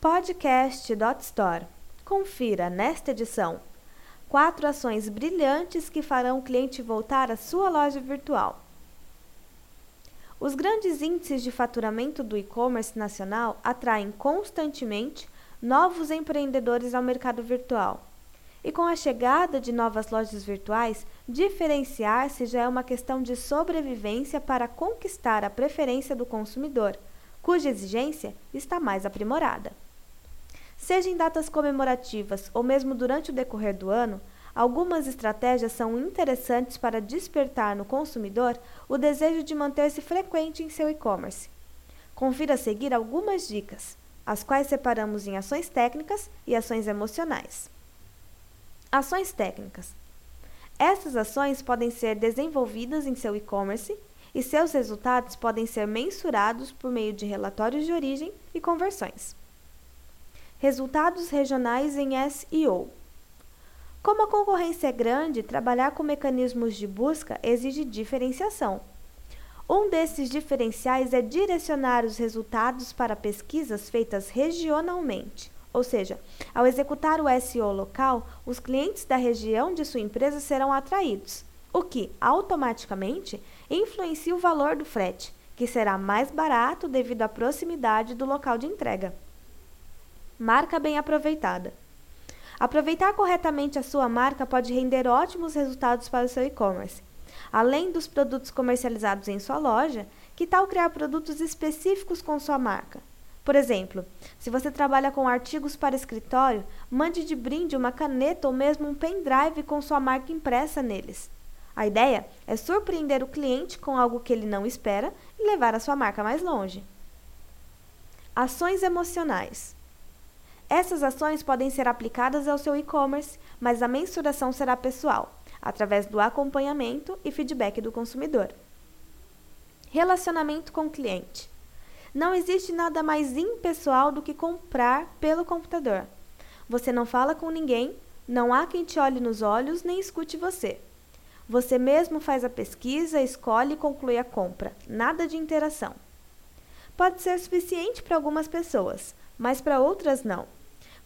Podcast.store. Confira nesta edição quatro ações brilhantes que farão o cliente voltar à sua loja virtual. Os grandes índices de faturamento do e-commerce nacional atraem constantemente novos empreendedores ao mercado virtual. E com a chegada de novas lojas virtuais, diferenciar-se já é uma questão de sobrevivência para conquistar a preferência do consumidor, cuja exigência está mais aprimorada. Seja em datas comemorativas ou mesmo durante o decorrer do ano, algumas estratégias são interessantes para despertar no consumidor o desejo de manter-se frequente em seu e-commerce. Confira a seguir algumas dicas, as quais separamos em ações técnicas e ações emocionais. Ações técnicas. Essas ações podem ser desenvolvidas em seu e-commerce e seus resultados podem ser mensurados por meio de relatórios de origem e conversões. Resultados regionais em SEO. Como a concorrência é grande, trabalhar com mecanismos de busca exige diferenciação. Um desses diferenciais é direcionar os resultados para pesquisas feitas regionalmente. Ou seja, ao executar o SEO local, os clientes da região de sua empresa serão atraídos, o que automaticamente influencia o valor do frete, que será mais barato devido à proximidade do local de entrega. Marca bem aproveitada. Aproveitar corretamente a sua marca pode render ótimos resultados para o seu e-commerce. Além dos produtos comercializados em sua loja, que tal criar produtos específicos com sua marca? Por exemplo, se você trabalha com artigos para escritório, mande de brinde uma caneta ou mesmo um pendrive com sua marca impressa neles. A ideia é surpreender o cliente com algo que ele não espera e levar a sua marca mais longe. Ações emocionais. Essas ações podem ser aplicadas ao seu e-commerce, mas a mensuração será pessoal, através do acompanhamento e feedback do consumidor. Relacionamento com o cliente. Não existe nada mais impessoal do que comprar pelo computador. Você não fala com ninguém, não há quem te olhe nos olhos nem escute você. Você mesmo faz a pesquisa, escolhe e conclui a compra. Nada de interação. Pode ser suficiente para algumas pessoas, mas para outras não.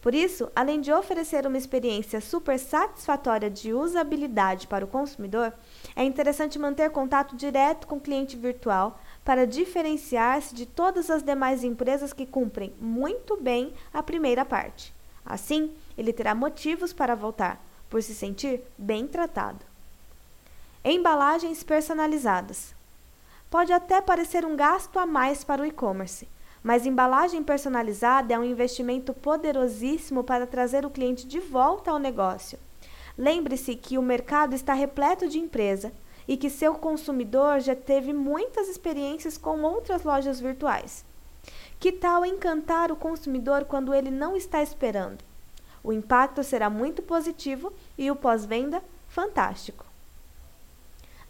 Por isso, além de oferecer uma experiência super satisfatória de usabilidade para o consumidor, é interessante manter contato direto com o cliente virtual para diferenciar-se de todas as demais empresas que cumprem muito bem a primeira parte. Assim, ele terá motivos para voltar, por se sentir bem tratado. Embalagens personalizadas. Pode até parecer um gasto a mais para o e-commerce, mas embalagem personalizada é um investimento poderosíssimo para trazer o cliente de volta ao negócio. Lembre-se que o mercado está repleto de empresa e que seu consumidor já teve muitas experiências com outras lojas virtuais. Que tal encantar o consumidor quando ele não está esperando? O impacto será muito positivo e o pós-venda fantástico.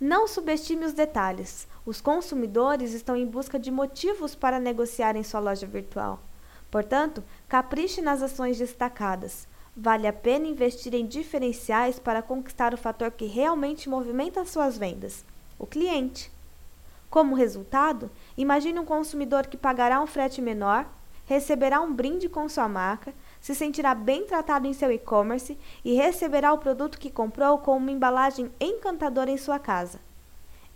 Não subestime os detalhes. Os consumidores estão em busca de motivos para negociar em sua loja virtual. Portanto, capriche nas ações destacadas. Vale a pena investir em diferenciais para conquistar o fator que realmente movimenta suas vendas: o cliente. Como resultado, imagine um consumidor que pagará um frete menor, receberá um brinde com sua marca, se sentirá bem tratado em seu e-commerce e receberá o produto que comprou com uma embalagem encantadora em sua casa.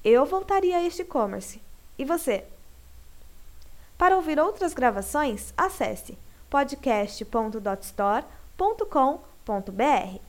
Eu voltaria a este e-commerce. E você? Para ouvir outras gravações, acesse podcast.dotstore.com.br.